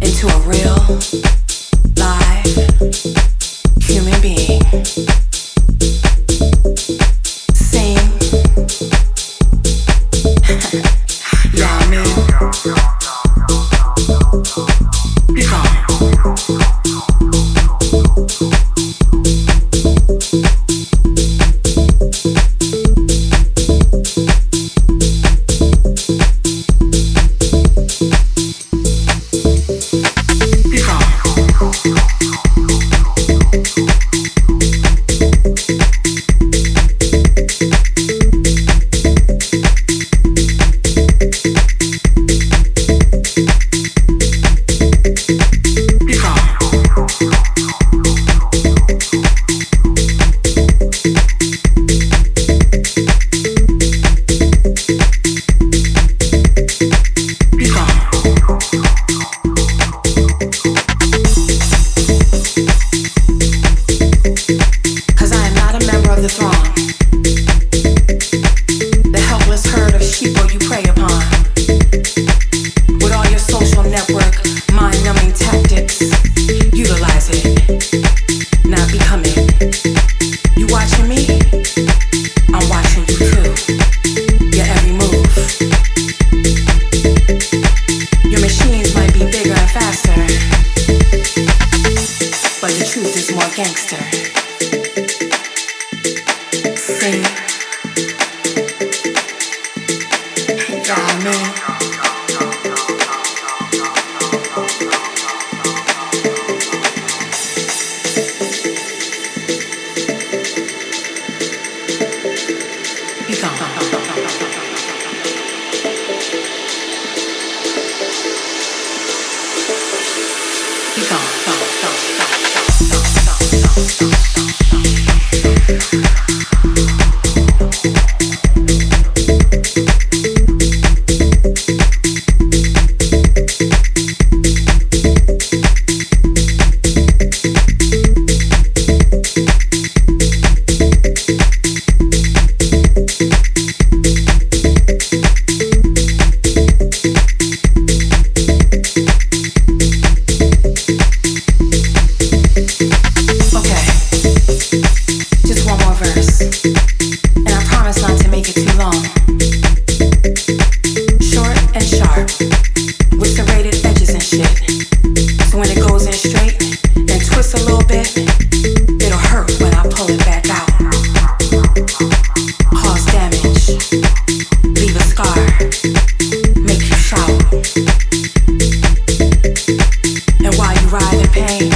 into a real, live human being. Say